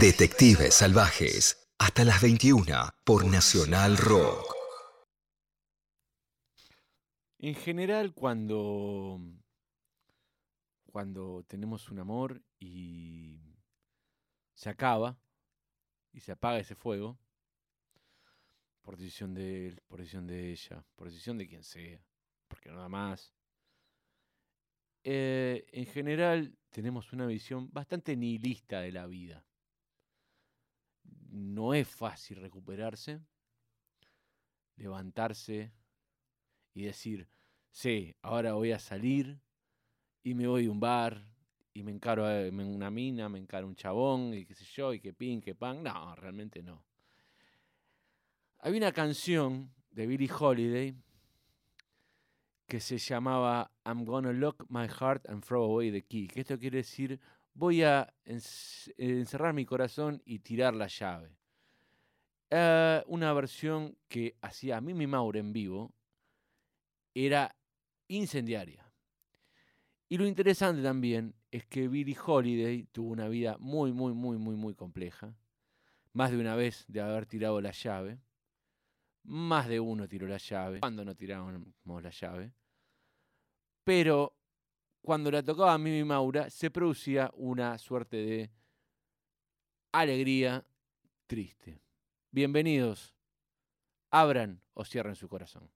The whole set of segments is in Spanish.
Detectives Salvajes. Hasta las 21 por Nacional Rock. En general, cuando, cuando tenemos un amor y se acaba y se apaga ese fuego, por decisión de él, por decisión de ella, por decisión de quien sea, porque nada más. Eh, en general tenemos una visión bastante nihilista de la vida. No es fácil recuperarse, levantarse y decir, sí, ahora voy a salir y me voy a un bar y me encaro a una mina, me encaro un chabón y qué sé yo, y que pin, que pan. No, realmente no. Había una canción de Billie Holiday que se llamaba I'm gonna lock my heart and throw away the key. Que esto quiere decir voy a encerrar mi corazón y tirar la llave. Eh, una versión que hacía a Mimi Maure en vivo era incendiaria. Y lo interesante también es que Billie Holiday tuvo una vida muy, muy, muy, muy, muy compleja. Más de una vez de haber tirado la llave. Más de uno tiró la llave. Cuando no tirábamos la llave. Pero cuando la tocaba a Mimi Maura, se producía una suerte de alegría triste. Bienvenidos. Abran o cierren su corazón.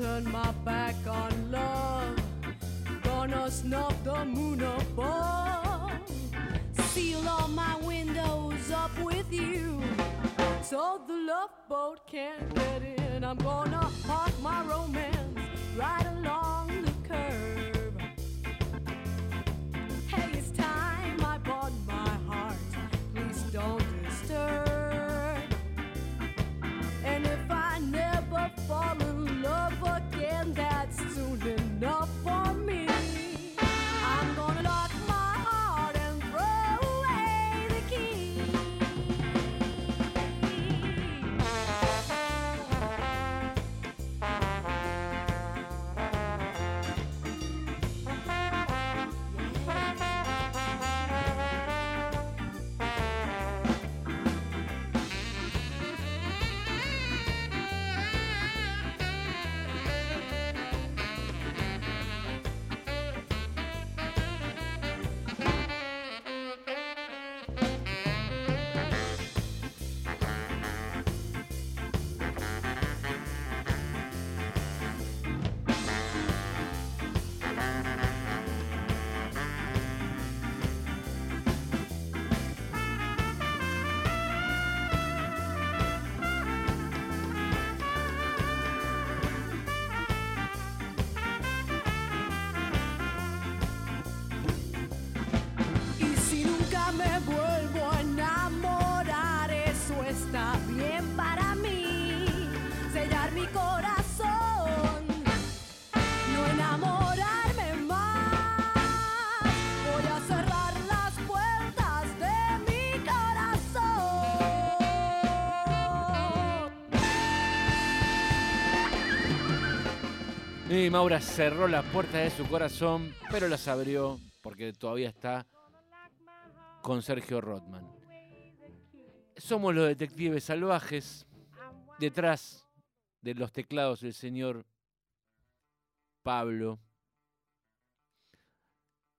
Turn my back on love. Gonna snuff the moon above. Seal all my windows up with you. So the love boat can't get in. I'm gonna park my romance right along Maura cerró la puerta de su corazón, pero las abrió porque todavía está con Sergio Rothman. Somos los detectives salvajes. Detrás de los teclados el señor Pablo.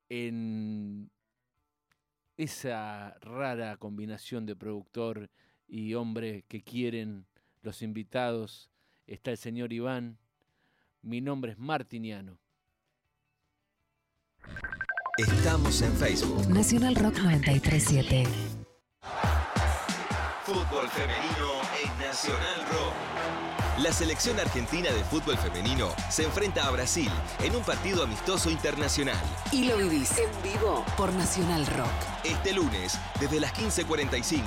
En esa rara combinación de productor y hombre que quieren los invitados está el señor Iván. Mi nombre es Martiniano. Estamos en Facebook. Nacional Rock 937. Fútbol femenino en Nacional Rock. La selección argentina de fútbol femenino se enfrenta a Brasil en un partido amistoso internacional. Y lo vivís en vivo por Nacional Rock. Este lunes, desde las 15.45,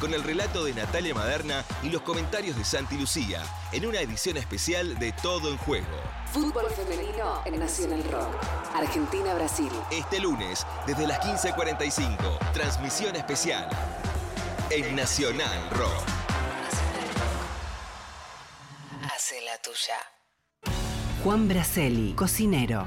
con el relato de Natalia Maderna y los comentarios de Santi Lucía, en una edición especial de Todo en Juego. Fútbol femenino en Nacional Rock. Argentina-Brasil. Este lunes, desde las 15.45, transmisión especial en Nacional Rock. Juan Braceli, cocinero.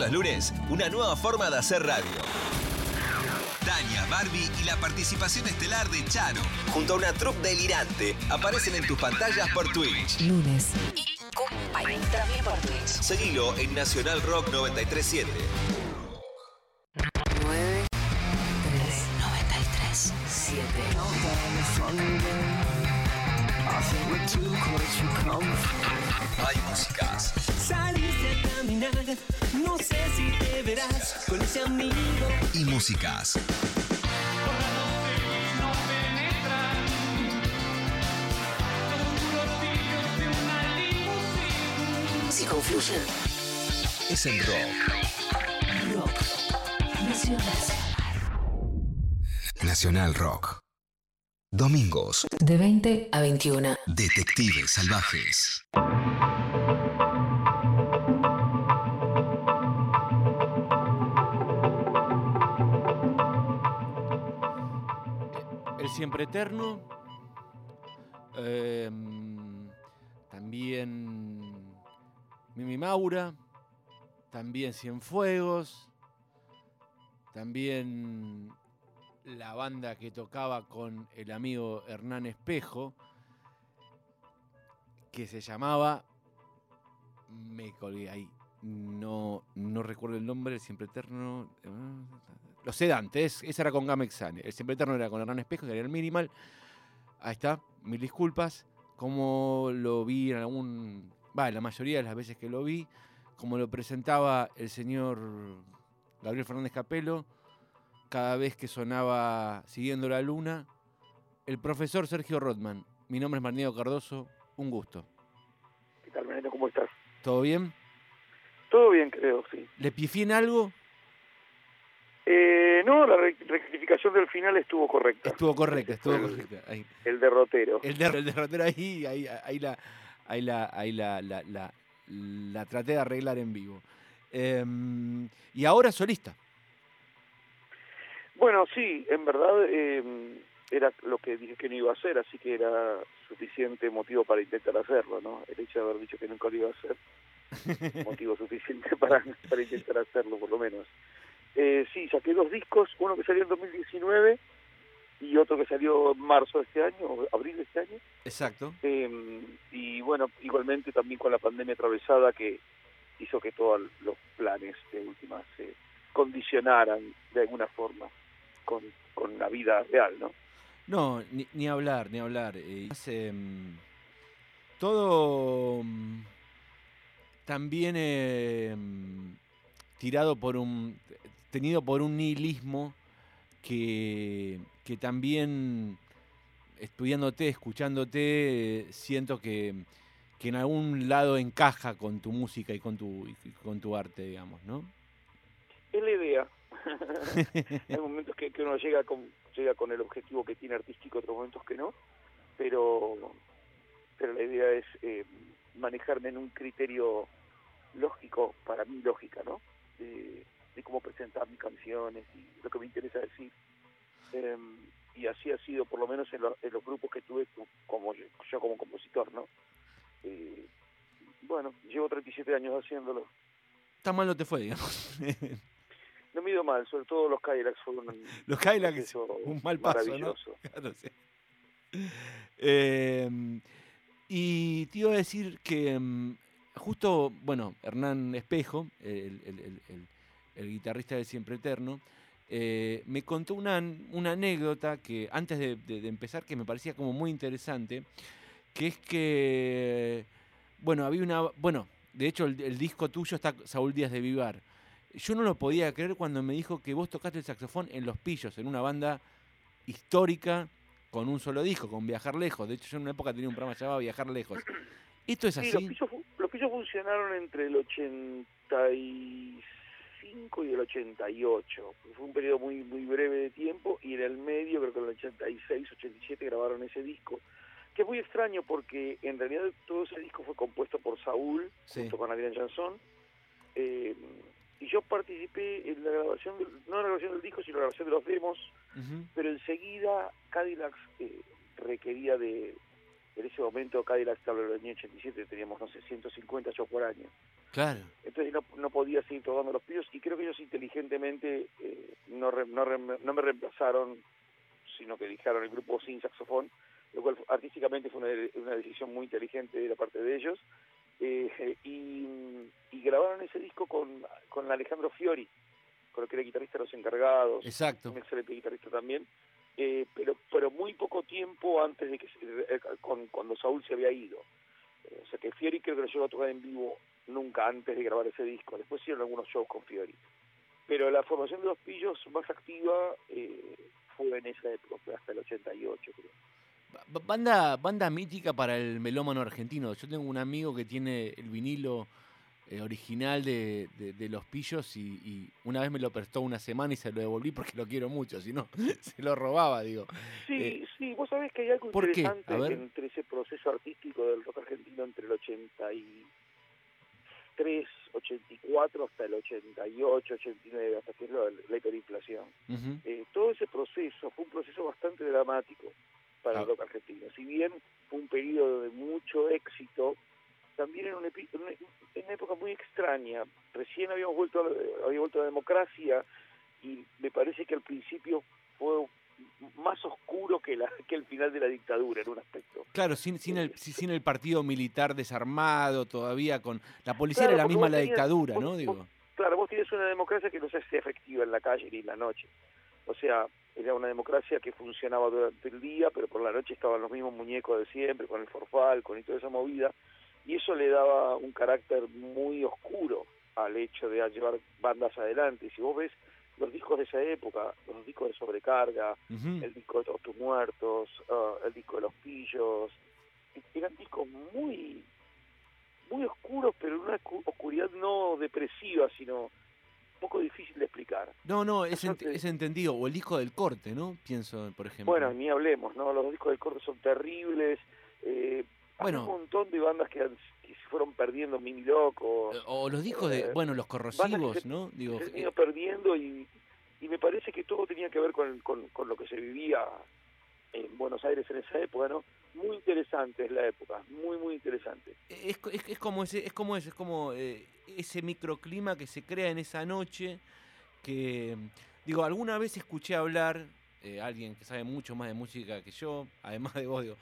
Los lunes, una nueva forma de hacer radio. Tania, Barbie y la participación estelar de Charo, junto a una troupe delirante, aparecen en tus pantallas por Twitch. Lunes. También por Twitch. Seguilo en Nacional Rock 937. 9 3 93 7 Hay músicas, Saliste caminar, no sé si te verás con ese amigo. y músicas. Si confluyen. Es en rock. Rock. Nacional. Nacional Rock. Domingos, De 20 a 21. Detectives Salvajes. Siempre Eterno. em, también Mimi Maura. También Cienfuegos. También la banda que tocaba con el amigo Hernán Espejo. Que se llamaba. Me colgué ahí. No, no recuerdo el nombre, Siempre Eterno. Los Sedantes, ese era con Gamexane. El Siempre Eterno era con Hernán Espejo, que era el Minimal. Ahí está, mil disculpas. Como lo vi en algún. Va, la mayoría de las veces que lo vi, como lo presentaba el señor Gabriel Fernández Capelo, cada vez que sonaba Siguiendo la Luna, el profesor Sergio Rotman. Mi nombre es Marneo Cardoso, un gusto. ¿Qué tal, Mariano? ¿Cómo estás? ¿Todo bien? Todo bien, creo, sí. ¿Le pifié en algo? Eh, no, la re- rectificación del final estuvo correcta. Estuvo correcta, estuvo El- correcta. Ahí. El derrotero. El, der- el derrotero ahí, ahí, ahí la, ahí la, ahí la, la, la- la traté de arreglar en vivo. Em, y ahora solista. Bueno, sí, en verdad eh, era lo que dije que no iba a hacer, así que era suficiente motivo para intentar hacerlo, ¿no? El hecho de haber dicho que nunca lo iba a hacer, motivo suficiente para, para intentar hacerlo, por lo menos. Eh, sí, saqué dos discos, uno que salió en 2019 y otro que salió en marzo de este año, o abril de este año. Exacto. Eh, y bueno, igualmente también con la pandemia atravesada que hizo que todos los planes de última se condicionaran de alguna forma con, con la vida real, ¿no? No, ni, ni hablar, ni hablar. Eh, em, todo mm, también em, tirado por un. Tenido por un nihilismo que, que también estudiándote, escuchándote, eh, siento que, que en algún lado encaja con tu música y con tu, y con tu arte, digamos, ¿no? Es la idea. Hay momentos que, uno llega con, llega con el objetivo que tiene artístico, otros momentos que no, pero pero la idea es eh, manejarme en un criterio lógico, para mí lógica, ¿no? De, de cómo presentar mis canciones y lo que me interesa decir. Em, y así ha sido, por lo menos en, lo- en los grupos que tuve co- como yo, yo como compositor, ¿no? Eh, bueno, llevo 37 años haciéndolo. Tan mal no te fue, digamos. No me ido mal, sobre todo los Cadillacs fueron un Los proceso un mal paso, ¿no? Claro, sí. Eh, y te iba a decir que mm, justo, bueno, Hernán Espejo, el, el- el- el- el guitarrista de Siempre Eterno, eh, me contó una, una anécdota que antes de, de- de empezar que me parecía como muy interesante, que es que, bueno, había una, bueno, de hecho el, el disco tuyo está Saúl Díaz de Vivar. Yo no lo podía creer cuando me dijo que vos tocaste el saxofón en Los Pillos, en una banda histórica con un solo disco, con Viajar Lejos. De hecho, yo en una época tenía un programa llamado Viajar Lejos. ¿Esto es Sí, así? los pillos, los pillos funcionaron entre el 85 y el 88. Fue un periodo muy muy breve de tiempo y en el medio, creo que en el 86, 87 grabaron ese disco. Que es muy extraño porque en realidad todo ese disco fue compuesto por Saúl, Sí. junto con Adrián Jansón. Eh, y yo participé en la grabación, del- no en la grabación del disco, sino en la grabación de los demos pero enseguida Cadillac eh, requería de, en ese momento Cadillac, te hablo del año 87, teníamos, no sé, 150 shows por año. Claro. Entonces no, no podía seguir tocando los pillos y creo que ellos inteligentemente eh, no, re- no, re- no me reemplazaron, sino que dejaron el grupo sin saxofón, lo cual artísticamente fue una, una decisión muy inteligente de la parte de ellos. Eh, y, y grabaron ese disco con, con Alejandro Fiori, con el que era guitarrista de Los Encargados, Exacto. un excelente guitarrista también, eh, pero pero muy poco tiempo antes de que con, cuando Saúl se había ido. O sea que Fiori creo que lo llegó a tocar en vivo nunca antes de grabar ese disco. Después hicieron algunos shows con Fiori. Pero la formación de los pillos más activa eh, fue en esa época, fue hasta el 88 creo. Ba- Banda, banda mítica para el melómano argentino. Yo tengo un amigo que tiene el vinilo eh, original de, de- de Los Pillos y, y una vez me lo prestó una semana y se lo devolví porque lo quiero mucho, si no, se lo robaba, digo. Sí, Eh, sí, vos sabés que hay algo interesante entre ese proceso artístico del rock argentino entre el 83, 84 hasta el 88, 89, hasta que es lo- la hiperinflación. Eh, todo ese proceso fue un proceso bastante dramático para Ah. el rock argentino. Si bien fue un periodo de mucho éxito, también en una, en una- época muy extraña. Recién habíamos vuelto a, la- había vuelto a la democracia y me parece que al principio fue más oscuro que, la, que el final de la dictadura en un aspecto. Claro, sin, sin, el, si- sin el partido militar desarmado todavía, con la policía Claro, era la misma la tenías- dictadura, vos- ¿no? vos- Digo. Claro, vos tienes una democracia que no se hace efectiva en la calle ni en la noche. O sea, era una democracia que funcionaba durante el día, pero por la noche estaban los mismos muñecos de siempre, con el forfal, con y toda esa movida, y eso le daba un carácter muy oscuro al hecho de llevar bandas adelante. Y si vos ves los discos de esa época, los discos de Sobrecarga, el disco de Todos tus muertos, ah, el disco de Los Pillos, eran discos muy muy oscuros, pero en una oscu- oscuridad no depresiva, sino un poco difícil de explicar. No, no, es, ent- Bastante- es entendido. O el disco del corte, ¿no? Pienso, por ejemplo. Bueno, ni hablemos, ¿no? Los discos del corte son terribles. Eh, hay Bueno. un montón de bandas que, han- que se fueron perdiendo, Mini Loco, Eh, O los discos de, eh, bueno, los corrosivos, ¿no? Digo, se eh, perdiendo y, y me parece que todo tenía que ver con, con, con lo que se vivía en Buenos Aires en esa época, ¿no? Muy interesante es la época, muy, muy interesante. es, es, es como ese, es como ese, es como eh, ese microclima que se crea en esa noche que digo, alguna vez escuché hablar eh, alguien que sabe mucho más de música que yo, además de vos, digo,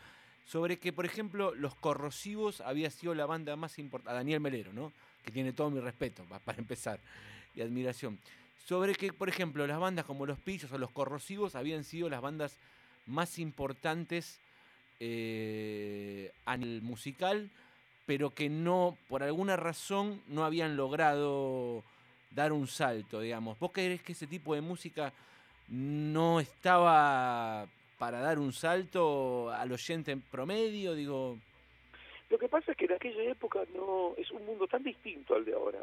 sobre que, por ejemplo, Los Corrosivos había sido la banda más importante, Daniel Melero, ¿no? Que tiene todo mi respeto, pa- para empezar, y admiración. Sobre que, por ejemplo, las bandas como Los Pillos o Los Corrosivos habían sido las bandas más importantes eh, a nivel musical, pero que no, por alguna razón, no habían logrado dar un salto, digamos. ¿Vos crees que ese tipo de música no estaba para dar un salto al oyente en promedio? Digo, Lo que pasa es que en aquella época no es un mundo tan distinto al de ahora.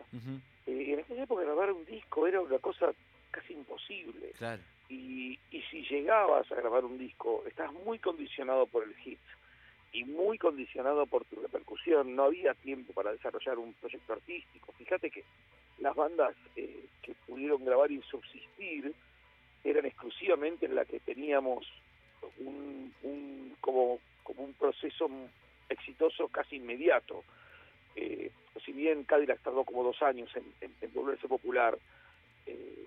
Eh, en aquella época grabar un disco era una cosa casi imposible. claro, y, y si llegabas a grabar un disco, estás muy condicionado por el hit. y muy condicionado por tu repercusión. No había tiempo para desarrollar un proyecto artístico. Fíjate que las bandas eh, que pudieron grabar y subsistir eran exclusivamente en la que teníamos un, un como, como un proceso exitoso casi inmediato. Eh, si bien Cadillac tardó como dos años en, en- en volverse popular, eh,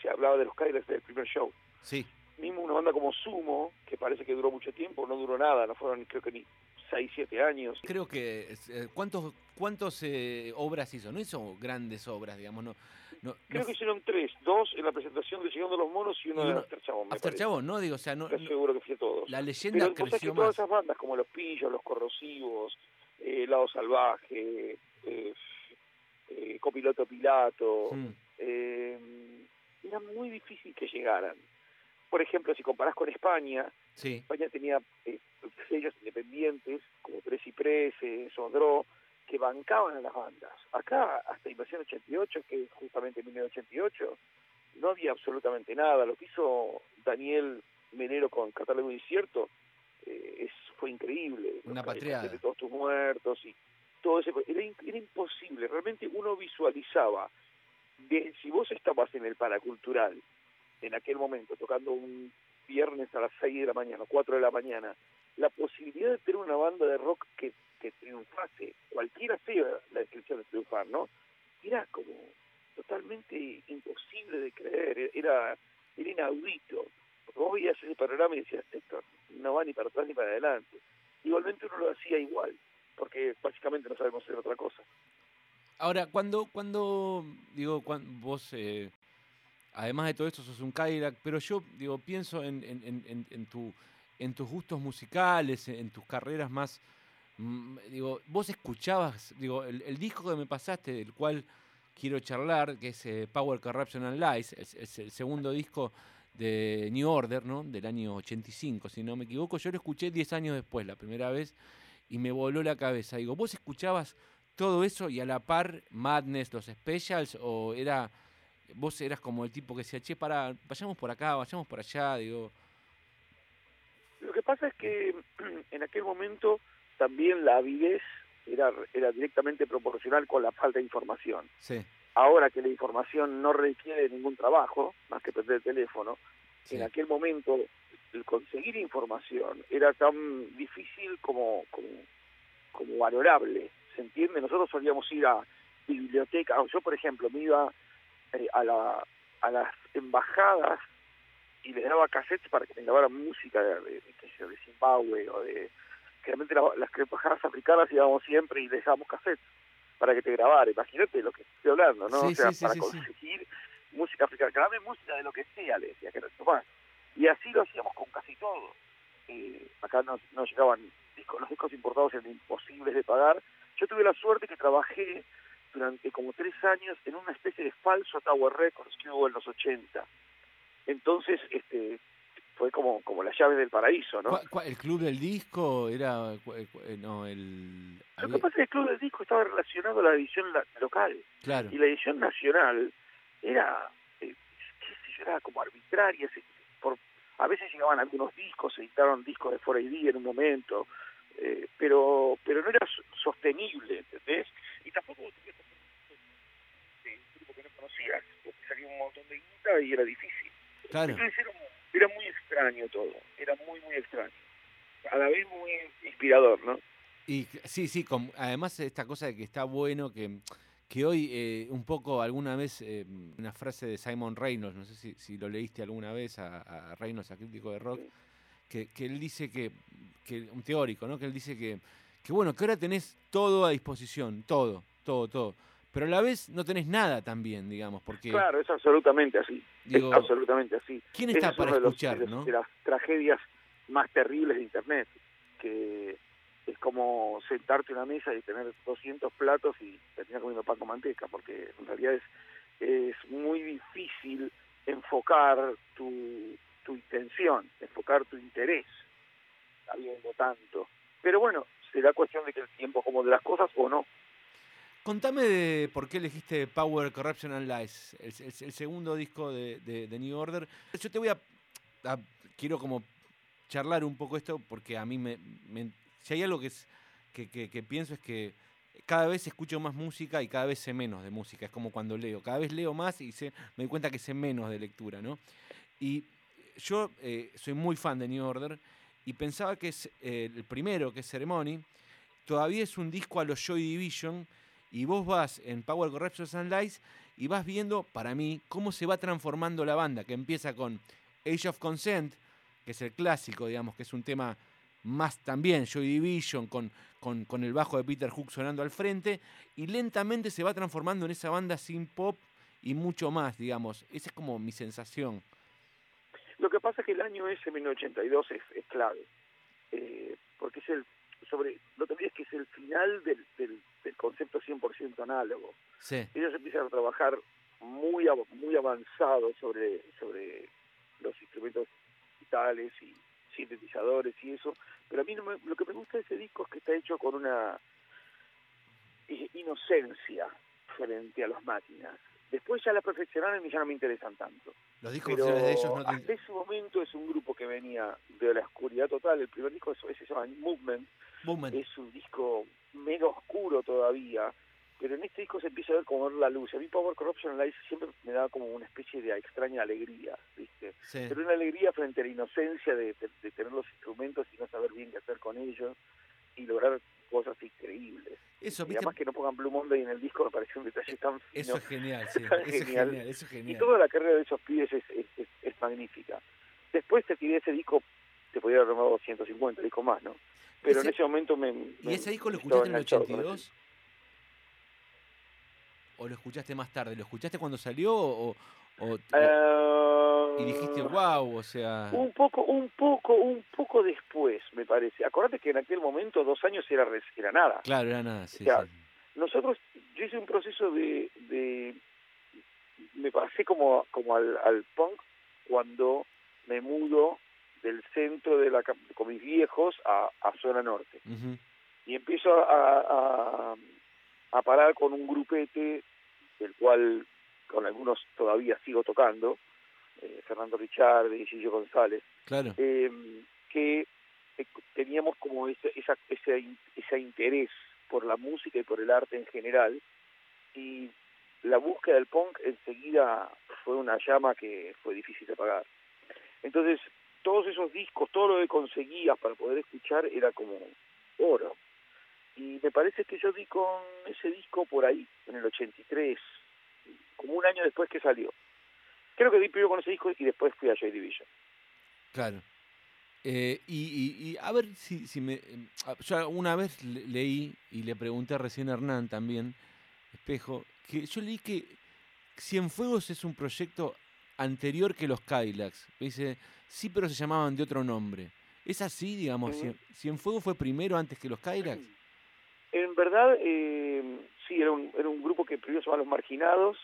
se hablaba de los Cadillacs del primer show. Sí. Mismo una banda como Sumo, que parece que duró mucho tiempo, no duró nada, no fueron creo que ni 6, 7 años. Creo que. eh, ¿Cuántos, cuántos eh, obras hizo? No hizo grandes obras, digamos. No, no, Creo no- que hicieron tres, dos en la presentación de Llegando a los Monos y uno uno- After Chabón, After. Chabón, ¿no? Digo, o sea, no, Estoy seguro que fui a todos. la leyenda Pero que creció todas más. esas bandas como Los Pillos, Los Corrosivos, eh, Lado Salvaje, eh, eh, Copiloto Pilato, Mm, eh, era muy difícil que llegaran. Por ejemplo, si comparás con España, sí. España tenía eh, sellos independientes como Tres o Dro que bancaban a las bandas. Acá, hasta Invasión 88, que es justamente 1988, no había absolutamente nada. Lo que hizo Daniel Menero con Catálogo Incierto eh, es, fue increíble. Una Los patriada. de todos tus muertos y todo ese... Era, era imposible. Realmente uno visualizaba de si vos estabas en el paracultural en aquel momento tocando un viernes a las 6 de la mañana, 4 de la mañana, la posibilidad de tener una banda de rock que, que triunfase, cualquiera sea la descripción de triunfar, ¿no? Era como totalmente imposible de creer, era, era inaudito. Vos veías ese panorama y decías, esto no va ni para atrás ni para adelante. Igualmente uno lo hacía igual, porque básicamente no sabemos hacer otra cosa. Ahora, cuando, cuando digo, cuan- vos, eh, además de todo esto, sos un Cadillac, pero yo, digo, pienso en, en, en- tu, en tus gustos musicales, en tus carreras más, mm, digo, vos escuchabas, digo, el, el disco que me pasaste, del cual quiero charlar, que es eh, Power, Corruption and Lies, es, es el segundo disco de New Order, ¿no? Del año 85, si no me equivoco. Yo lo escuché 10 años después, la primera vez, y me voló la cabeza. Digo, ¿vos escuchabas todo eso y a la par Madness, los Specials, o era vos eras como el tipo que decía, che, para, vayamos por acá, vayamos por allá, digo, Lo que pasa es que en aquel momento también la avidez era, era directamente proporcional con la falta de información. sí, Ahora que la información no requiere ningún trabajo, más que prender el teléfono, sí, en aquel momento el conseguir información era tan difícil como, como, como valorable, ¿se entiende? Nosotros solíamos ir a bibliotecas, yo por ejemplo me iba eh, a, la, a las embajadas y les daba cassettes para que me grabaran música de, de, de, de Zimbabue o de... Generalmente la- las embajadas africanas íbamos siempre y les dábamos cassettes para que te grabara. Imagínate lo que estoy hablando, ¿no? Sí, o sea, sí, para sí, conseguir música africana. Grabame música de lo que sea, le decía que era más. Y así lo hacíamos con casi todo. Eh, acá no, no llegaban discos, los discos importados eran imposibles de pagar. Yo tuve la suerte que trabajé durante como tres años en una especie de falso Tower Records que hubo en los 80. Entonces, este fue como como la llave del paraíso, ¿no? ¿Cuál- cuál- ¿El club del disco era, eh, eh, no, el... Lo que pasa es que el club del disco estaba relacionado a la edición local. claro, y la edición nacional era, eh, qué sé yo, era como arbitraria. se- por, a veces llegaban algunos discos, se editaron discos de 4AD en un momento, eh, pero pero no era so- sostenible, ¿entendés? Y tampoco un grupo que no conocías, porque salía un montón de guita y era difícil. claro. Entonces era, era muy extraño todo, era muy, muy extraño. A la vez muy inspirador, ¿no? Y sí, sí, además esta cosa de que está bueno que, que hoy eh, un poco alguna vez eh, una frase de Simon Reynolds, no sé si, si lo leíste alguna vez a, a Reynolds, a crítico de rock, que, que él dice que, que, un teórico, ¿no? Que él dice que, que bueno, que ahora tenés todo a disposición, todo, todo, todo. Pero a la vez no tenés nada también, digamos, porque Claro, es absolutamente así. digo, es absolutamente así. ¿quién está es para los- escuchar, de los- no? de las tragedias más terribles de Internet, que es como sentarte a una mesa y tener 200 platos y terminar comiendo pan con manteca, porque en realidad es, es muy difícil enfocar tu, tu intención, enfocar tu interés, habiendo tanto. Pero bueno, será cuestión de que el tiempo acomode las cosas o no. Contame de por qué elegiste Power, Corruption and Lies, el, el- el segundo disco de, de- de New Order. Yo te voy a, a- Quiero como charlar un poco esto porque a mí me, me- si hay algo que, es, que, que- que pienso es que cada vez escucho más música y cada vez sé menos de música. Es como cuando leo. Cada vez leo más y sé, me doy cuenta que sé menos de lectura, ¿no? Y yo eh, soy muy fan de New Order y pensaba que es eh, el primero, que es Ceremony, todavía es un disco a los Joy Division y vos vas en Power Corruption and Lies y vas viendo, para mí, cómo se va transformando la banda, que empieza con Age of Consent, que es el clásico, digamos, que es un tema más también Joy Division, con, con, con el bajo de Peter Hook sonando al frente, y lentamente se va transformando en esa banda sin pop y mucho más, digamos. Esa es como mi sensación. Lo que pasa es que el año ese, 1982, es, es clave, eh, porque es el, sobre, no te olvides que es el final del, del, del concepto 100% análogo. Sí, Ellos empiezan a trabajar muy muy avanzado sobre, sobre los instrumentos digitales y sintetizadores y eso, pero a mí no me- lo que me gusta de ese disco es que está hecho con una i- inocencia frente a las máquinas. Después ya la perfeccionaron y ya no me interesan tanto. Los discos Pero de ellos no hasta ese momento es un grupo que venía de la oscuridad total. El primer disco es- se llama Movement, Movement. es un disco menos oscuro todavía, pero en este disco se empieza a ver como ver la luz. A mí Power Corruption Live siempre me da como una especie de extraña alegría, ¿viste? Sí. Pero una alegría frente a la inocencia de, de- de tener los instrumentos y no saber bien qué hacer con ellos y lograr cosas increíbles. Eso, Y ¿viste? además que no pongan Blue Monday en el disco me pareció un detalle tan fino. Eso es genial, sí. Eso es genial. eso es Y genial. toda la carrera de esos pibes es, es, es- es magnífica. Después te tiré ese disco, te podría haber armado 150 discos más, ¿no? Pero Ese- en ese momento me... ¿Y me- ese disco lo escuchaste en el enganchado con 82? ¿O lo escuchaste más tarde? ¿Lo escuchaste cuando salió o, o- o- Eh, y dijiste, wow, o sea... Un poco, un poco, un poco después, me parece. Acordate que en aquel momento, dos años era, era nada. Claro, era nada, sí, Ya. sí. Nosotros, yo hice un proceso de, de me pasé como, como al, al punk cuando me mudo del centro de la con mis viejos a, a zona norte y empiezo a, a, a parar con un grupete del cual con algunos todavía sigo tocando eh, Fernando Richard y Gillo González Claro, eh, que eh, teníamos como ese, esa, ese, ese interés por la música y por el arte en general y la búsqueda del punk enseguida fue una llama que fue difícil de apagar. Entonces, todos esos discos, todo lo que conseguías para poder escuchar era como oro. Y me parece que yo di con ese disco por ahí, en el 83, como un año después que salió. Creo que di primero con ese disco y después fui a Joy Division. claro. Eh, y, y- y a ver si, si me... em, ah, Yo una vez le- leí y le pregunté recién a Hernán también, Espejo, que yo leí que Cienfuegos es un proyecto anterior que los Kylax. Me Dice, sí, pero se llamaban de otro nombre. ¿Es así, digamos? Ujú. Cien- ¿Cienfuegos fue primero antes que los Kylax? En verdad, eh, sí, era un, era un grupo que primero se llama Los Marginados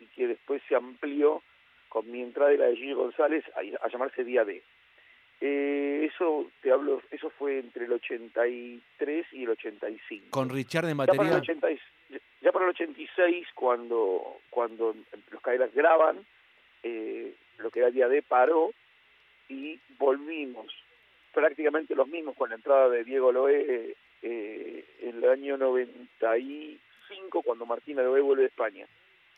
y que después se amplió con mi entrada y la de Gillo González a, a llamarse Día D. Eh, eso te hablo, eso fue entre el 83 y el 85. Con Richard en ya para el batería. 80 y- ya para el 86 cuando cuando los Cadillacs graban eh, lo que era Día D paró y volvimos prácticamente los mismos con la entrada de Diego Loé eh, en el año 95 cuando Martina Loé vuelve de España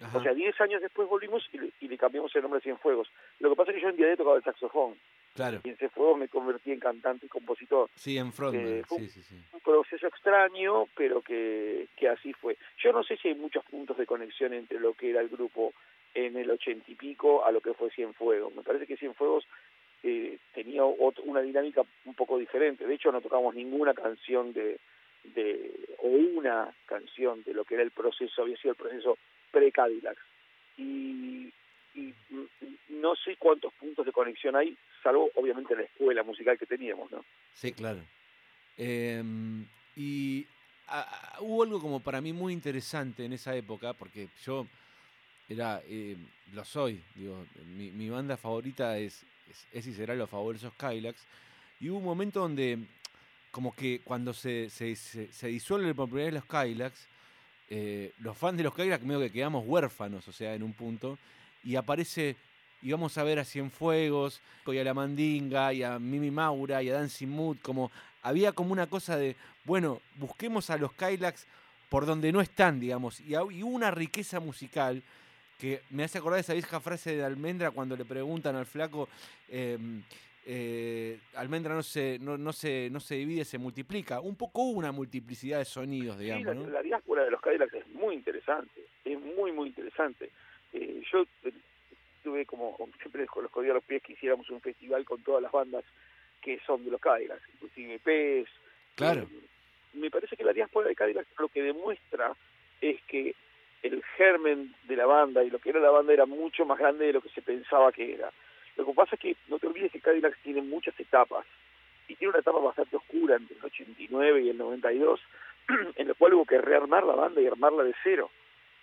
Ajá, o sea 10 años después volvimos y le, y le cambiamos el nombre a Cienfuegos lo que pasa es que yo en Día D tocaba el saxofón claro. y en Cienfuegos me convertí en cantante y compositor Sí, en Frontman. eh, sí, sí, sí. un proceso extraño, pero que, que así fue. Yo no sé si hay muchos puntos de conexión entre lo que era el grupo en el ochenta y pico a lo que fue Cienfuegos. Me parece que Cienfuegos eh, tenía ot- una dinámica un poco diferente. De hecho, no tocamos ninguna canción de, de o una canción de lo que era el proceso, había sido el proceso pre-Cadillac. Y, no sé cuántos puntos de conexión hay, salvo obviamente la escuela musical que teníamos, ¿no? Sí, claro. Em, y ah, hubo algo como para mí muy interesante en esa época, porque yo era, eh, lo soy, digo, mi, mi banda favorita es, es, y será los fabulosos Kylax, y hubo un momento donde, como que cuando se, se, se, se disuelve por primera vez los Kylax, eh, los fans de los Kylax medio que quedamos huérfanos, o sea, en un punto, y aparece íbamos a ver a Cienfuegos, y a La Mandinga, y a Mimi Maura, y a Dancing Mood, como había como una cosa de, bueno, busquemos a los Kylax por donde no están, digamos, y, y una riqueza musical que me hace acordar esa vieja frase de Almendra cuando le preguntan al flaco, em, eh, Almendra no se, no, no, se, no se divide, se multiplica. Un poco hubo una multiplicidad de sonidos, Sí, digamos, la, ¿no? la diáspora de los Cadillacs es muy interesante, es muy, muy interesante. Eh, yo eh, tuve como, siempre con los códigos a los pies que hiciéramos un festival con todas las bandas que son de los Cadillacs, inclusive PES. Claro. Eh, me parece que la diáspora de Cadillacs lo que demuestra es que el germen de la banda y lo que era la banda era mucho más grande de lo que se pensaba que era. Lo que pasa es que no te olvides que Cadillacs tiene muchas etapas y tiene una etapa bastante oscura entre el 89 y el 92 en la cual hubo que rearmar la banda y armarla de cero.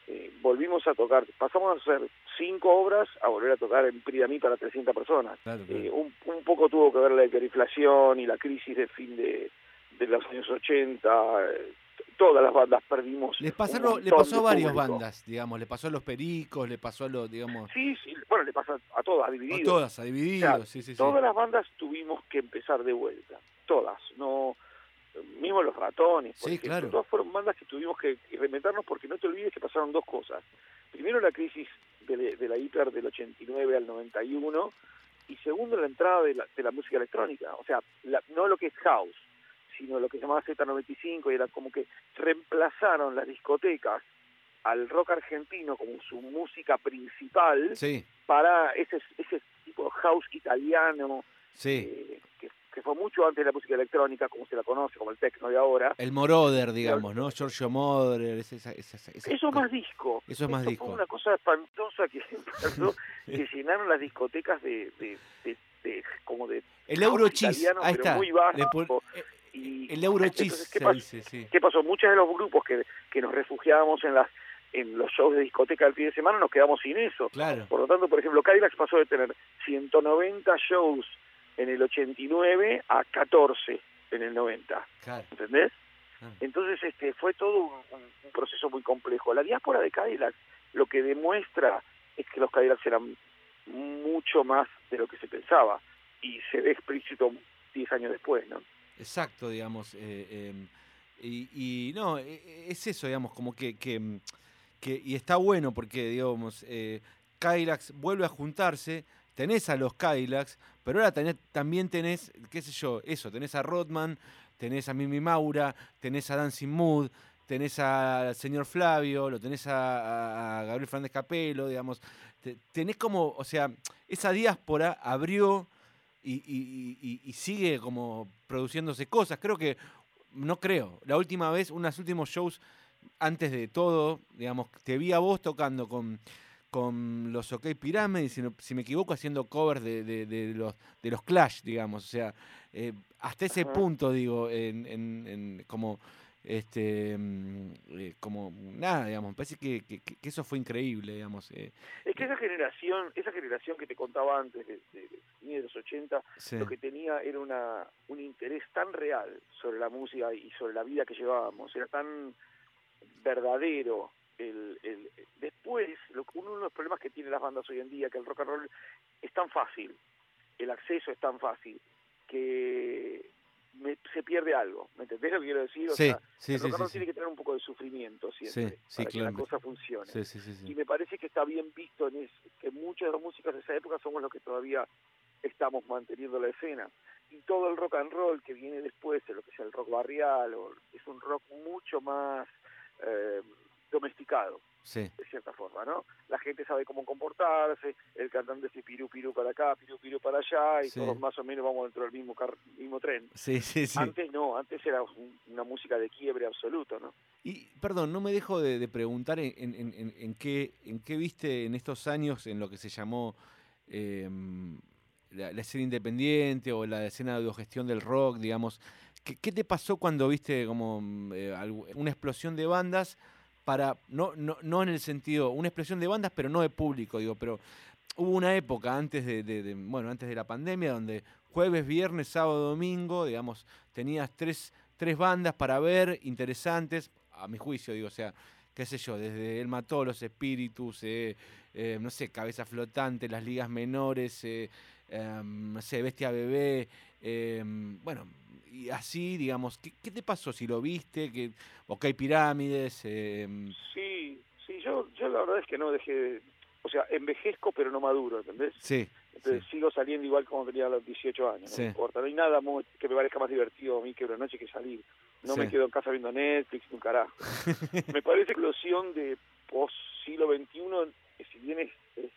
Eh, volvimos a tocar, pasamos a hacer cinco obras a volver a tocar en Pridamí para 300 personas. Claro, claro. Eh, un, un poco tuvo que ver la hiperinflación y la crisis del fin de, de los años 80. eh, todas las bandas perdimos. Les, pasaron, le pasó a varias bandas, digamos, le pasó a los Pericos, le pasó a los, digamos, Sí, sí, bueno, le pasa a todas, a a divididos. todas, a Divididos, O sea, sí, sí, sí. Todas las bandas tuvimos que empezar de vuelta, todas, no mismo los ratones, por Sí, ejemplo, claro. todas fueron bandas que tuvimos que reinventarnos porque no te olvides que pasaron dos cosas. Primero la crisis de, la- de la hiper del 89 al 91 y segundo la entrada de la, de la música electrónica, o sea, la- no lo que es house, sino lo que se llamaba Z95 y era como que reemplazaron las discotecas al rock argentino como su música principal Sí, para ese ese tipo de house italiano sí. eh, que, que fue mucho antes de la música electrónica como se la conoce como el techno de ahora El Moroder, digamos, ¿no? Giorgio Moroder, esa, esa, esa- esa- eso es más disco Eso es más Esto disco. fue una cosa espantosa que que llenaron las discotecas de, de, de- de- como de El italiano, ahí está. muy bajo y el Eurochis entonces, ¿qué pasó? dice, sí. ¿Qué pasó? Muchos de los grupos que, que nos refugiábamos en las en los shows de discoteca del fin de semana nos quedamos sin eso Claro, Por lo tanto, por ejemplo, Cadillacs pasó de tener 190 shows en el 89 a 14 en el 90, claro. ¿entendés? Ah. Entonces este fue todo un, un- proceso muy complejo. La diáspora de Cadillacs lo que demuestra es que los Cadillacs eran mucho más de lo que se pensaba y se ve explícito 10 años después, ¿no? Exacto, digamos. eh, em, y, no, e- e- es eso, digamos, como que, que, que- y está bueno porque, digamos, eh, Kylax vuelve a juntarse, tenés a los Kylax, pero ahora tenés- también tenés, qué sé yo, eso, tenés a Rodman, tenés a Mimi Maura, tenés a Dancing Mood, tenés al señor Flavio, lo tenés a, a- Gabriel Fernández Capelo, digamos, te- tenés como, o sea, esa diáspora abrió y, y- y- y sigue como produciéndose cosas. Creo que, no creo, la última vez, unos últimos shows, antes de todo, digamos, te vi a vos tocando con, con los OK Pyramid, y si, no- si me equivoco, haciendo covers de, de- de los, de los Clash, digamos. O sea, eh, hasta ese Ajá. punto, digo, en, en- en como... Este, mm, eh, como nada, digamos, me parece que, que- que- que eso fue increíble, digamos. eh, Es que esa generación, esa generación que te contaba antes, de fines de los 80, sí. lo que tenía era una, un interés tan real sobre la música y sobre la vida que llevábamos, era tan verdadero. El, el, después, lo, uno de los problemas que tienen las bandas hoy en día, que el rock and roll es tan fácil, el acceso es tan fácil, que me- se pierde algo. ¿Me entendés lo que quiero decir? O Sí, sea, sí, el rock and roll tiene que tener un poco de sufrimiento siempre, para que la cosa funcione y me parece que está bien visto en es, que muchos de los músicos de esa época somos los que todavía estamos manteniendo la escena y todo el rock and roll que viene después de lo que sea el rock barrial o es un rock mucho más eh, domesticado Sí. de cierta forma no la gente sabe cómo comportarse el cantante dice pirú pirú para acá pirú pirú para allá y Sí. todos más o menos vamos dentro del mismo car- mismo tren Sí, sí, sí. antes no antes era un- una música de quiebre absoluto no Y, perdón, no me dejo de, de preguntar en, en- en- en- qué, en qué viste en estos años en lo que se llamó em, la, escena independiente o la escena de autogestión del rock, digamos. ¿Qué, qué te pasó cuando viste como mm, eh, una explosión de bandas para, no, no, no en el sentido, una explosión de bandas, pero no de público, digo, pero hubo una época antes de, bueno, antes de la pandemia donde jueves, viernes, sábado, domingo, digamos, tenías tres, tres bandas para ver, interesantes, a mi juicio, digo, o sea, qué sé yo, desde Él mató los espíritus, eh, eh, no sé, Cabeza Flotante, las ligas menores, em, no sé, Bestia Bebé, em, bueno, y así, digamos, ¿qué, qué te pasó si lo viste? Que, ok, Pirámides, em, Sí, sí, yo, yo la verdad es que no dejé, de- o sea, envejezco pero no maduro, ¿entendés? sí, Entonces sí. sigo saliendo igual como tenía a los 18 años, no me importa, no hay nada muy- que me parezca más divertido a mí que una noche que salir. No me quedo en casa viendo Netflix, ni un carajo. me parece que la explosión de post siglo XXI, que si bien es, es-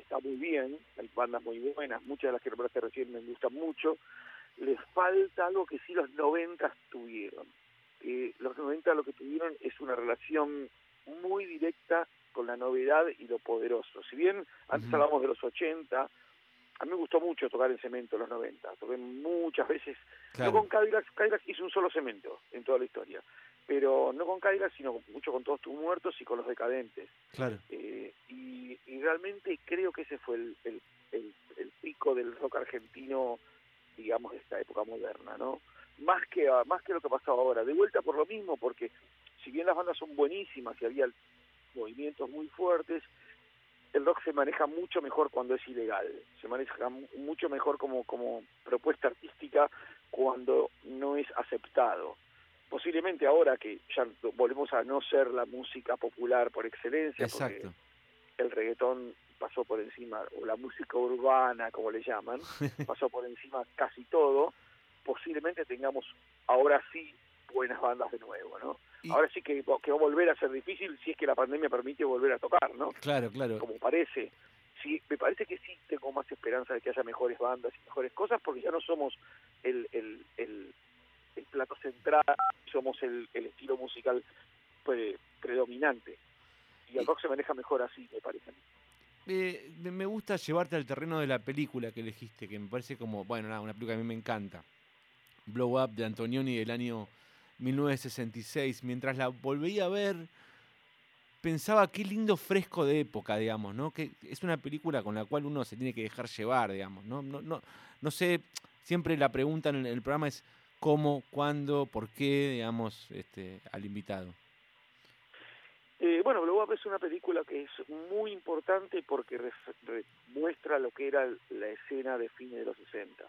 está muy bien, hay bandas muy buenas, muchas de las que nombraste recién me gustan mucho, les falta algo que sí los 90 tuvieron. Eh, los 90 lo que tuvieron es una relación muy directa con la novedad y lo poderoso. Si bien antes Ujú. hablábamos de los 80, a mí me gustó mucho tocar en cemento en los 90. Toqué muchas veces, claro. no con Cadillac, Cadillac hizo un solo cemento en toda la historia, pero no con Cadillac, sino mucho con Todos Tus Muertos y con Los Decadentes. Claro. Eh, y, y realmente creo que ese fue el, el, el- el pico del rock argentino, digamos, de esta época moderna, ¿no? Más que, más que lo que pasaba ahora. De vuelta por lo mismo, porque si bien las bandas son buenísimas y había movimientos muy fuertes, el rock se maneja mucho mejor cuando es ilegal, se maneja mu- mucho mejor como, como propuesta artística cuando no es aceptado. Posiblemente ahora que ya volvemos a no ser la música popular por excelencia, porque Exacto. el reggaetón pasó por encima, o la música urbana, como le llaman, pasó por encima casi todo, posiblemente tengamos ahora sí buenas bandas de nuevo, ¿no? Y- Ahora sí que, que va a volver a ser difícil si es que la pandemia permite volver a tocar, ¿no? Claro, claro. Como parece. Sí, me parece que sí tengo más esperanza de que haya mejores bandas y mejores cosas, porque ya no somos el, el, el, el plato central, somos el, el estilo musical pre- predominante. Y el rock se maneja mejor así, me parece. a mí. Eh, me- gusta llevarte al terreno de la película que elegiste, que me parece como, bueno, nada, una película que a mí me encanta. Blow Up de Antonioni del año 1966. Mientras la volví a ver, pensaba qué lindo fresco de época, digamos, ¿no? Que es una película con la cual uno se tiene que dejar llevar, digamos, ¿no? No, no, no sé, siempre la pregunta en el programa es cómo, cuándo, por qué, digamos, este, al invitado. Eh, bueno, Blow Up es una película que es muy importante porque re- muestra lo que era la escena de fines de los 60.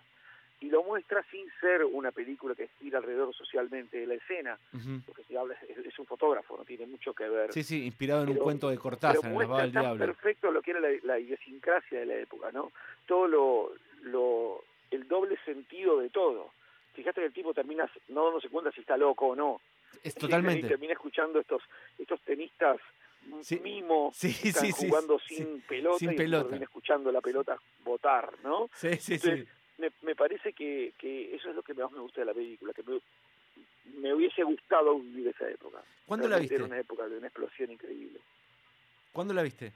Y lo muestra sin ser una película que gira alrededor socialmente de la escena, porque si habla es, es un fotógrafo, no tiene mucho que ver. Sí, sí, inspirado en un cuento de Cortázar, en muestra tan Diablo. perfecto lo que era la, la idiosincrasia de la época, ¿no? Todo lo, lo, el doble sentido de todo. Fíjate que el tipo termina no dándose cuenta si está loco o no. Es totalmente. termina escuchando estos estos tenistas Sí, mimo sí, que están sí, jugando sin pelota sin y pelota. termina escuchando la pelota botar, ¿no? Sí, sí, Entonces, sí. me, me parece que, que eso es lo que más me gusta de la película, que me, me hubiese gustado vivir esa época. ¿Cuándo la viste? Era una época de una explosión increíble. ¿Cuándo la viste?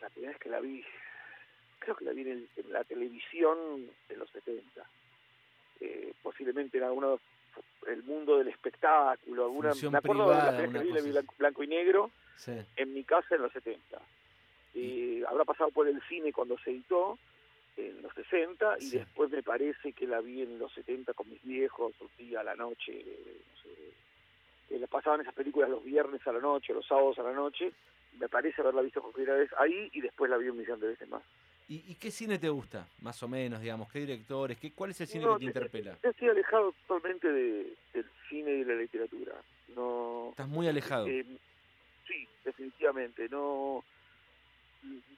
La primera vez que la vi, creo que la vi en, la televisión de los 70. Eh, posiblemente en alguno el mundo del espectáculo, alguna, Función me acuerdo de la privada, primera vez que vi, la blanco, blanco y negro Sí. en mi casa en los 70. Eh, habrá pasado por el cine cuando se editó en los 60 y Sí. después me parece que la vi en los 70 con mis viejos, un día a la noche, no sé, que la pasaban esas películas los viernes a la noche, los sábados a la noche, me parece haberla visto por primera vez ahí y después la vi un millón de veces más. ¿Y, y qué cine te gusta? Más o menos, digamos. ¿Qué directores? ¿Qué, ¿Cuál es el cine No, que te interpela? Yo estoy alejado totalmente de- del cine y de la literatura. No, Estás muy alejado. Eh, sí, definitivamente. No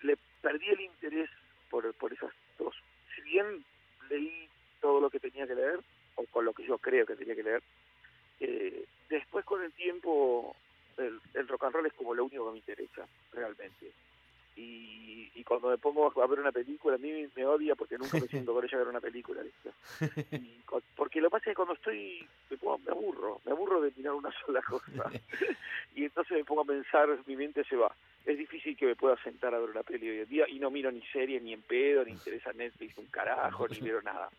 le perdí el interés por, por esas dos. Si bien leí todo lo que tenía que leer, o con lo que yo creo que tenía que leer, eh, después con el tiempo el, el rock and roll es como lo único que me interesa, realmente. Y, y cuando me pongo a ver una película, a mí me odia porque nunca me siento con ella a ver una película. ¿viste? Y con- porque lo que pasa es que cuando estoy, me, pongo- me aburro, me aburro de mirar una sola cosa. y entonces me pongo a pensar, mi mente se va. Es difícil que me pueda sentar a ver una peli hoy en día y no miro ni serie, ni en pedo, ni interesa Netflix un carajo, ni miro nada.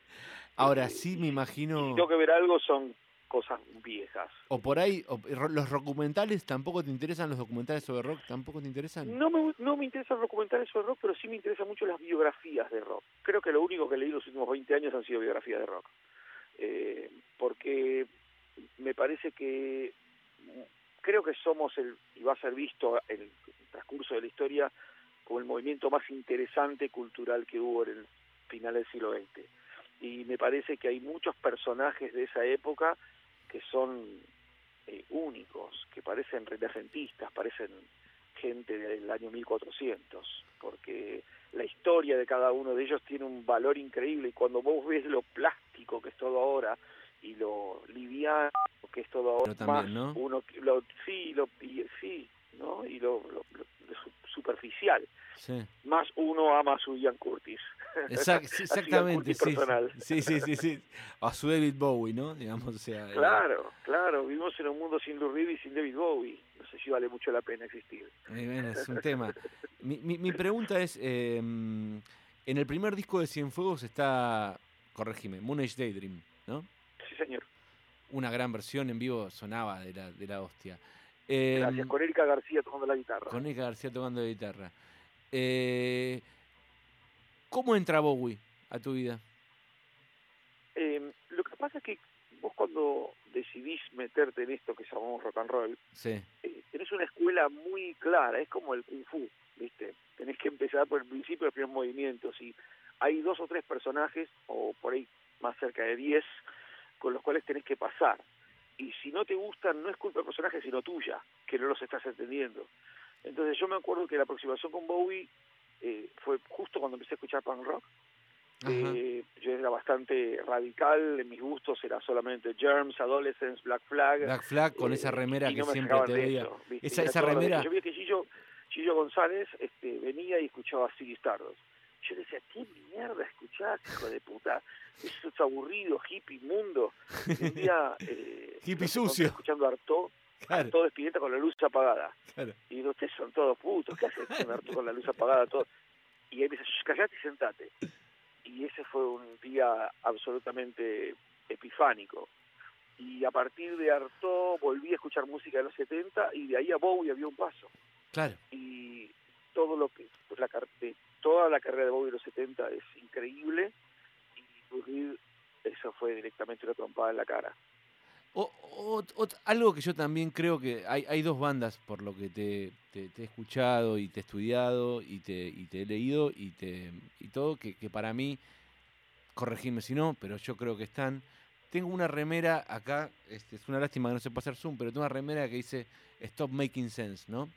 Ahora Eh, sí me imagino. si tengo que ver algo son cosas viejas. O por ahí, o- los documentales tampoco te interesan, los documentales sobre rock tampoco te interesan. No me, no me interesan los documentales sobre rock, pero sí me interesan mucho las biografías de rock. Creo que lo único que he leído los últimos 20 años han sido biografías de rock. Eh, porque me parece que creo que somos el, y va a ser visto en el transcurso de la historia, como el movimiento más interesante cultural que hubo en el final del siglo XX. Y me parece que hay muchos personajes de esa época que son eh, únicos, que parecen renacentistas, parecen gente del año 1400, porque la historia de cada uno de ellos tiene un valor increíble y cuando vos ves lo plástico que es todo ahora y lo liviano que es todo ahora, Pero también, más ¿no? uno lo sí, lo y, sí, ¿no? Y lo, lo- lo- lo su- superficial, Sí. más uno ama a su Ian Curtis. Exact- exactamente, sí, sí, sí, sí, sí. A su David Bowie, ¿no? Digamos, o sea, eh, Claro, claro, vivimos en un mundo sin Lou Reed y sin David Bowie. No sé si vale mucho la pena existir. Eh, es un tema. Mi, mi- mi pregunta es, eh, en el primer disco de Cienfuegos está, corregime, Moon Age Daydream, ¿no? Sí, señor. Una gran versión en vivo sonaba de la, de la hostia. Gracias. Con Erika García tocando la guitarra. con Erika García tocando la guitarra. Eh, ¿Cómo entra Bowie a tu vida? Eh, lo que pasa es que vos cuando decidís meterte en esto que llamamos rock and roll, Sí, eh, tenés una escuela muy clara, es como el kung fu, ¿viste? Tenés que empezar por el principio de los primeros movimientos y hay dos o tres personajes, o por ahí más cerca de diez, con los cuales tenés que pasar. Y si no te gustan, no es culpa del personaje, sino tuya, que no los estás entendiendo. Entonces yo me acuerdo que la aproximación con Bowie eh, fue justo cuando empecé a escuchar punk rock. Eh, yo era bastante radical, en mis gustos era solamente Germs, Adolescence, Black Flag. Black Flag con Eh, esa remera que no siempre te veía. Esa- esa remera-. Yo vi que Gillo, Gillo González este, venía y escuchaba Ziggy Stardust. Yo decía, ¿qué mierda escuchás, hijo de puta? Eso es aburrido, hippie, mundo. Y un día... Eh, Hippie sucio. Escuchando Artaud, Claro, Artaud despierta con la luz apagada. claro. Y digo, ustedes son todos putos, ¿qué haces con la luz apagada? Todo? Y ahí me dice, "Shh, callate y sentate. Y ese fue un día absolutamente epifánico. Y a partir de Artaud volví a escuchar música de los 70 y de ahí a Bowie había un paso. Claro. Y todo lo que, pues, la, toda la carrera de Bowie de los 70 es increíble. Y eso fue directamente una trompada en la cara. O- algo que yo también creo que hay, hay dos bandas por lo que te, te- te he escuchado y te he estudiado y te, y te he leído y, te, y todo, que, que para mí, corregime si no, pero yo creo que están. Tengo una remera acá, este, es una lástima que no se pueda hacer zoom, pero tengo una remera que dice Stop Making Sense, ¿no?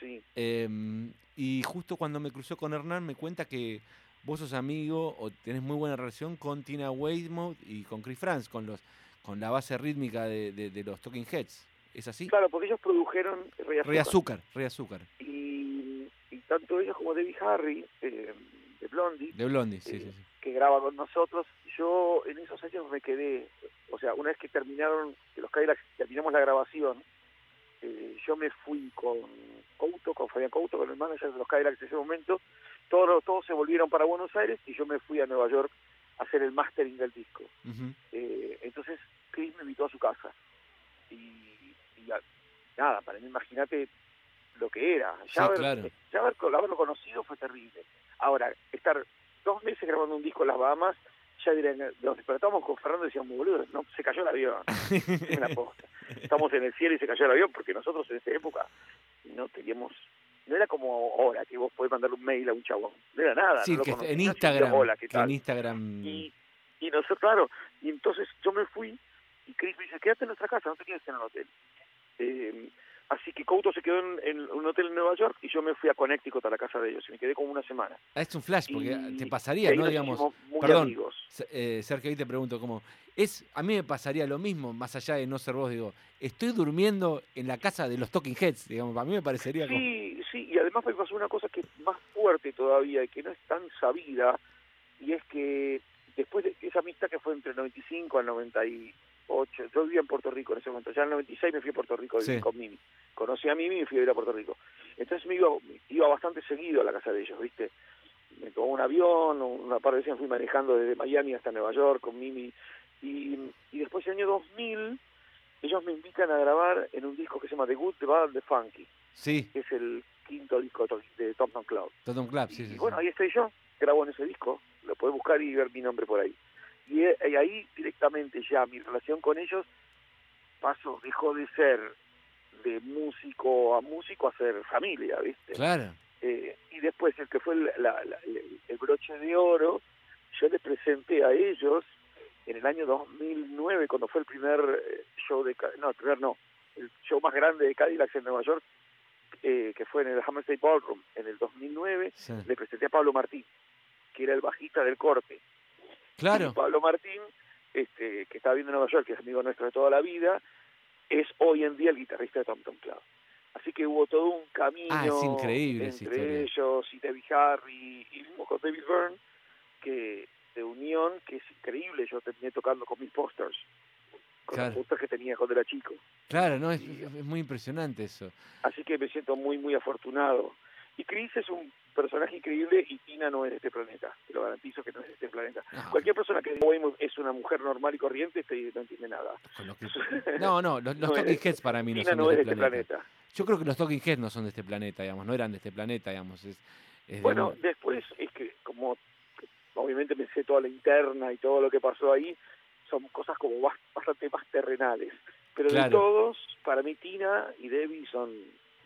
Sí, Em, y justo cuando me cruzó con Hernán me cuenta que vos sos amigo o tenés muy buena relación con Tina Weymouth y con Chris Franz, con los con la base rítmica de, de- de los Talking Heads. ¿Es así? claro, porque ellos produjeron Rey Rey Azúcar. Azúcar, Rey Azúcar. y, y tanto ellos como Debbie Harry eh, de Blondie De Blondie, sí, Eh, sí, sí. que graba con nosotros yo en esos años me quedé o sea una vez que terminaron que los Cadillacs terminamos la grabación eh, yo me fui con Couto con Fabián Couto con el manager de los Cadillacs en ese momento todos todos se volvieron para Buenos Aires y yo me fui a Nueva York hacer el mastering del disco eh, entonces Chris me invitó a su casa y, y a- nada, para mí imagínate lo que era. Ya, Sí, haber- claro. ya haber- haberlo conocido fue terrible. Ahora, estar dos meses grabando un disco en las Bahamas, ya dirían, nos despertamos con Fernando y decíamos, boludo, no, se cayó el avión. es una posta. Estamos en el cielo y se cayó el avión porque nosotros en esa época no teníamos... No era como ahora, que vos podés mandar un mail a un chabón. No era nada. Sí, no que en Instagram, Hola, ¿qué que tal? en Instagram, Y, y nosotros, claro, y entonces yo me fui y Chris me dice, quédate en nuestra casa, no te quedes en el hotel. Eh, así que Couto se quedó en, en un hotel en Nueva York y yo me fui a Connecticut a la casa de ellos y me quedé como una semana. Ah, es un flash, porque Y- te pasaría, ¿no? Digamos, muy perdón, amigos. Eh, Sergio, ahí te pregunto, como, es, a mí me pasaría lo mismo, más allá de no ser vos, digo, estoy durmiendo en la casa de los Talking Heads, digamos, a mí me parecería como, Sí, sí, y además me pasó una cosa que es más fuerte todavía y que no es tan sabida, y es que después de esa amistad que fue entre el 95 al 98, yo vivía en Puerto Rico en ese momento, ya en el 96 me fui a Puerto Rico Sí. con Mimi. Conocí a Mimi y me fui a ir a Puerto Rico. Entonces me iba, iba bastante seguido a la casa de ellos, ¿viste? Me tomó un avión, una par de veces me fui manejando desde Miami hasta Nueva York con Mimi. Y, y después, en el año 2000, ellos me invitan a grabar en un disco que se llama The Good, The Bad, The Funky sí, que es el quinto disco de To- de Thompson Cloud. Totem Club, sí, y sí, sí. bueno, ahí estoy yo, grabo en ese disco, lo podés buscar y ver mi nombre por ahí. Y, y ahí directamente ya mi relación con ellos pasó, dejó de ser de músico a músico hacer familia, ¿viste? Claro. Eh, y después el que fue el, la- la- el- broche de oro, yo les presenté a ellos en el año 2009, cuando fue el primer eh, show de... No, el primer no, el show más grande de Cadillacs en Nueva York, eh, que fue en el Hammersmith Ballroom en el 2009, Sí. le presenté a Pablo Martín, que era el bajista del corte. Claro. Y Pablo Martín, este, que está viviendo en Nueva York, que es amigo nuestro de toda la vida, es hoy en día el guitarrista de Tom Tom Club. Así que hubo todo un camino Ah, es increíble entre ellos y Debbie Harry y mismo con David Byrne, que de unión que es increíble. Yo terminé tocando con mis posters, con Claro. los posters que tenía cuando era chico. Claro, no, es, es muy impresionante eso. Así que me siento muy, muy afortunado. Y Chris es un personaje increíble y Tina no es de este planeta. Te lo garantizo que no es de este planeta. No. Cualquier persona que diga "Uy, es una mujer normal y corriente te- no entiende nada. No, no, los, los No Talking Heads para mí no Tina son no de es este de este planeta. planeta. Yo creo que los Talking Heads no son de este planeta, digamos, no eran de este planeta, digamos. Es, es de Bueno, después es que como obviamente me sé toda la interna y todo lo que pasó ahí, son cosas como bas- bastante más terrenales. Pero de todos, para mí Tina y Debbie son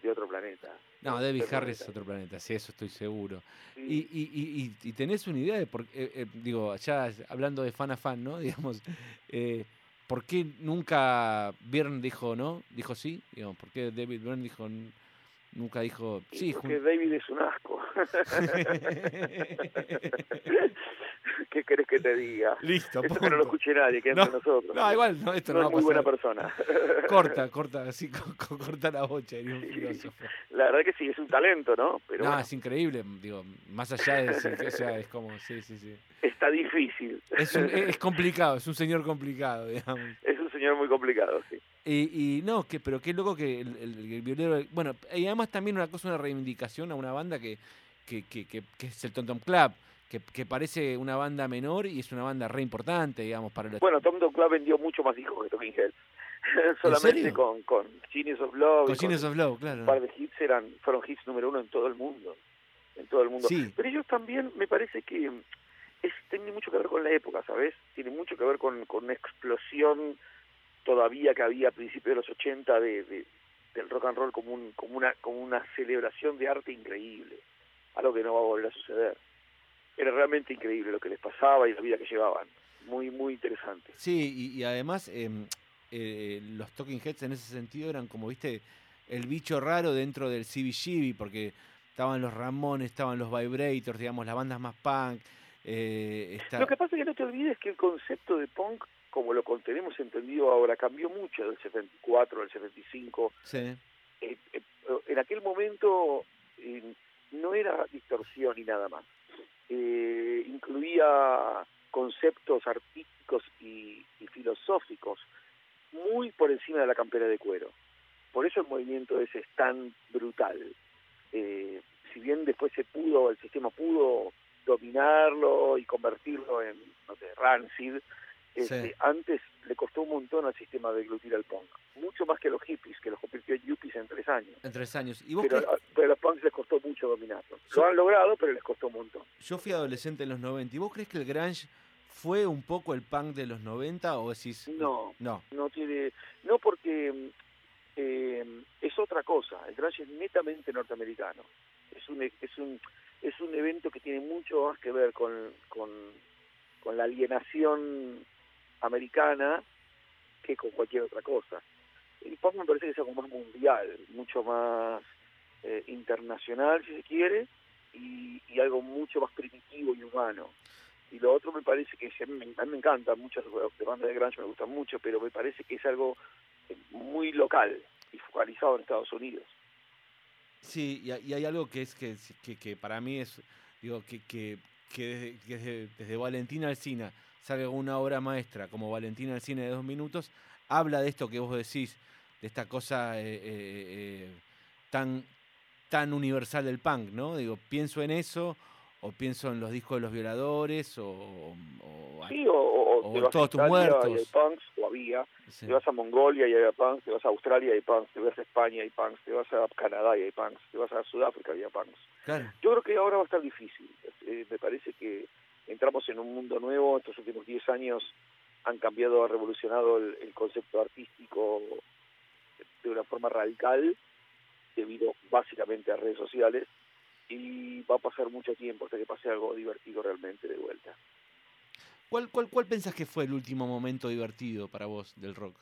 de otro planeta. No, David Harris es otro planeta, sí, eso estoy seguro. Sí. Y, y, y, y- tenés una idea de por qué, eh, eh, digo, ya hablando de fan a fan, ¿no? Digamos, eh, ¿por qué nunca Byrne dijo no? Dijo sí, digamos, ¿por qué David Byrne dijo nunca dijo sí? porque David es un asco. ¿Qué querés que te diga? Listo, Esto que no lo escuche nadie, que No, entre nosotros. No, igual, no, esto no no, es va muy buena persona. Corta, corta, así, co- co- corta la bocha, diría un Sí. filósofo. La verdad que sí, es un talento, ¿no? Pero no, bueno, es increíble, digo, más allá de decir que, o sea, es como, sí, sí, sí. está difícil. Es, un- es complicado, es un señor complicado, digamos. Es un señor muy complicado, sí. Y, y no, que, pero qué loco que el, el- el violero. Bueno, y además también una cosa, una reivindicación a una banda que, que, que, que- que es el Tom Tom Club, que, que parece una banda menor y es una banda re importante, digamos, para los. Bueno, Tom Club vendió mucho más discos que Talking Heads. Solamente con, con Genius of Love. con Genius of Love, claro. un par de hits eran, fueron hits número uno en todo el mundo. En todo el mundo. Sí. Pero ellos también, me parece que es, tiene mucho que ver con la época, ¿sabes? Tiene mucho que ver con, con una explosión todavía que había a principios de los 80 de, de- del rock and roll como, un, como, una, como una celebración de arte increíble. Algo que no va a volver a suceder. Era realmente increíble lo que les pasaba y la vida que llevaban. Muy, muy interesante. Sí, y, y además em, eh, los Talking Heads en ese sentido eran como, viste, el bicho raro dentro del CBGB, porque estaban los Ramones, estaban los Vibrators, digamos, las bandas más punk. eh, Lo que pasa es que no te olvides que el concepto de punk, como lo tenemos entendido ahora, cambió mucho del 74 al 75. sí. Eh, eh, en aquel momento eh, no era distorsión y nada más. Eh, incluía conceptos artísticos y, y filosóficos muy por encima de la campera de cuero. Por eso el movimiento ese es tan brutal. Eh, si bien después se pudo, el sistema pudo dominarlo y convertirlo en, no sé, rancid, este, Sí. antes le costó un montón al sistema de deglutir al punk. Mucho más que los hippies, que los convirtió en yuppies en tres años. En tres años. ¿Y vos Pero, crees- pero a los punks les costó mucho dominarlo. Lo han logrado, pero les costó un montón. Yo fui adolescente en los 90. ¿Y vos crees que el grunge fue un poco el punk de los 90 o decís... No, No. no tiene, no porque eh, es otra cosa. El grunge es netamente norteamericano. Es un es un es un evento que tiene mucho más que ver con con, con la alienación americana que con cualquier otra cosa. El punk me parece que es algo más mundial, mucho más eh, internacional, si se quiere, y, algo mucho más primitivo y humano. Y lo otro me parece que a mí me, a mí me encanta, muchas bandas de grunge me gustan mucho, pero me parece que es algo eh, muy local y focalizado en Estados Unidos. Sí, y, hay- algo que es que, que, que para mí es, digo, que, que, que desde, desde, desde Valentina Alcina salga una obra maestra como Valentina Alcina de dos minutos, habla de esto que vos decís, de esta cosa eh, eh, eh, tan, tan universal del punk, ¿no? Digo, pienso en eso, o pienso en los discos de los violadores, o... o- Sí, o, o- todos tus muertos. y hay punks, o había, sí. te vas a Mongolia y hay punks, te vas a Australia y hay punks, te vas a España y hay punks, te vas a Canadá y hay punks, te vas a Sudáfrica y hay punks. Claro. Yo creo que ahora va a estar difícil. Eh, me parece que entramos en un mundo nuevo. Estos últimos 10 años han cambiado, ha revolucionado el, el concepto artístico de una forma radical debido básicamente a redes sociales y va a pasar mucho tiempo hasta que pase algo divertido realmente de vuelta. ¿Cuál, cuál, ¿Cuál pensás que fue el último momento divertido para vos del rock?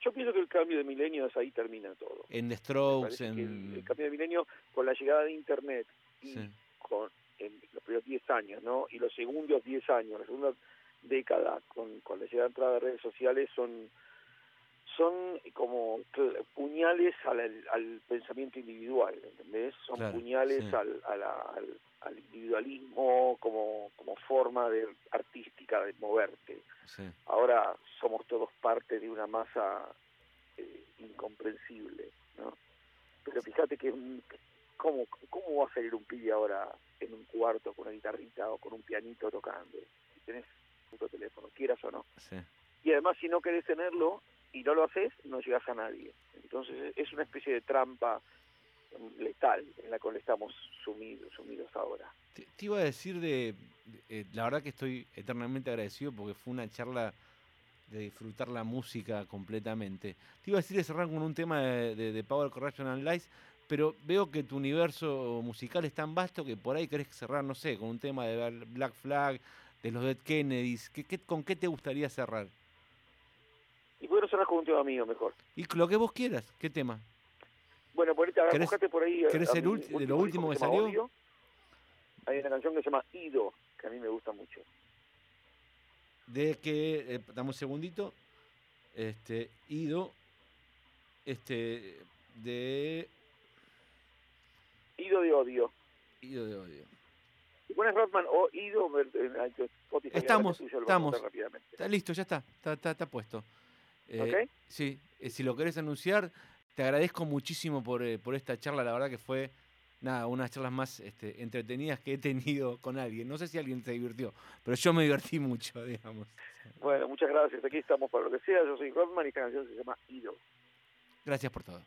Yo pienso que el cambio de milenio es ahí termina todo. En The Strokes, el, en... el cambio de milenio con la llegada de internet y Sí. con en los primeros 10 años, ¿no? Y los segundos 10 años, la segunda década con, con la llegada de entrada de redes sociales son son como puñales al, al pensamiento individual, ¿entendés? Son Claro, puñales sí. al, a la- al, al individualismo como, como forma de artística de moverte. sí. Ahora somos todos parte de una masa eh, incomprensible, ¿no? Pero fíjate que un- ¿cómo, cómo va a salir un pibe ahora en un cuarto con una guitarrita o con un pianito tocando. Si tenés un puto teléfono, quieras o no. Sí. Y además si no querés tenerlo y no lo haces, no llegas a nadie. Entonces es una especie de trampa letal en la cual estamos sumidos, sumidos ahora. Te, te iba a decir de, de- eh, la verdad que estoy eternamente agradecido porque fue una charla de disfrutar la música completamente. Te iba a decir de cerrar con un tema de, de- de Power Corruption Lies, pero veo que tu universo musical es tan vasto que por ahí querés cerrar, no sé, con un tema de Black Flag, de los Dead Kennedys. ¿Qué, qué- con qué te gustaría cerrar? Y bueno, cerrar con un tema mío mejor. Y lo que vos quieras, ¿qué tema? Bueno, por ahí, ¿Querés- buscate por ahí. querés el ulti- de lo último que salió? Odio. Hay una canción que se llama Ido, que a mí me gusta mucho. De que, eh, dame un segundito, este, Ido, este, de Ido de Odio. Ido de Odio. Si pones Rodman o Ido, Spotify, Estamos, estamos. Está listo, ya está, está, está, está puesto. Eh, ¿Ok? Sí, eh, si lo querés anunciar, te agradezco muchísimo por, eh, por esta charla, la verdad que fue, nada, una de las charlas más este, entretenidas que he tenido con alguien. No sé si alguien se divirtió, pero yo me divertí mucho, digamos. Bueno, muchas gracias. Aquí estamos para lo que sea. Yo soy Rodman y esta canción se llama Ido. Gracias por todo.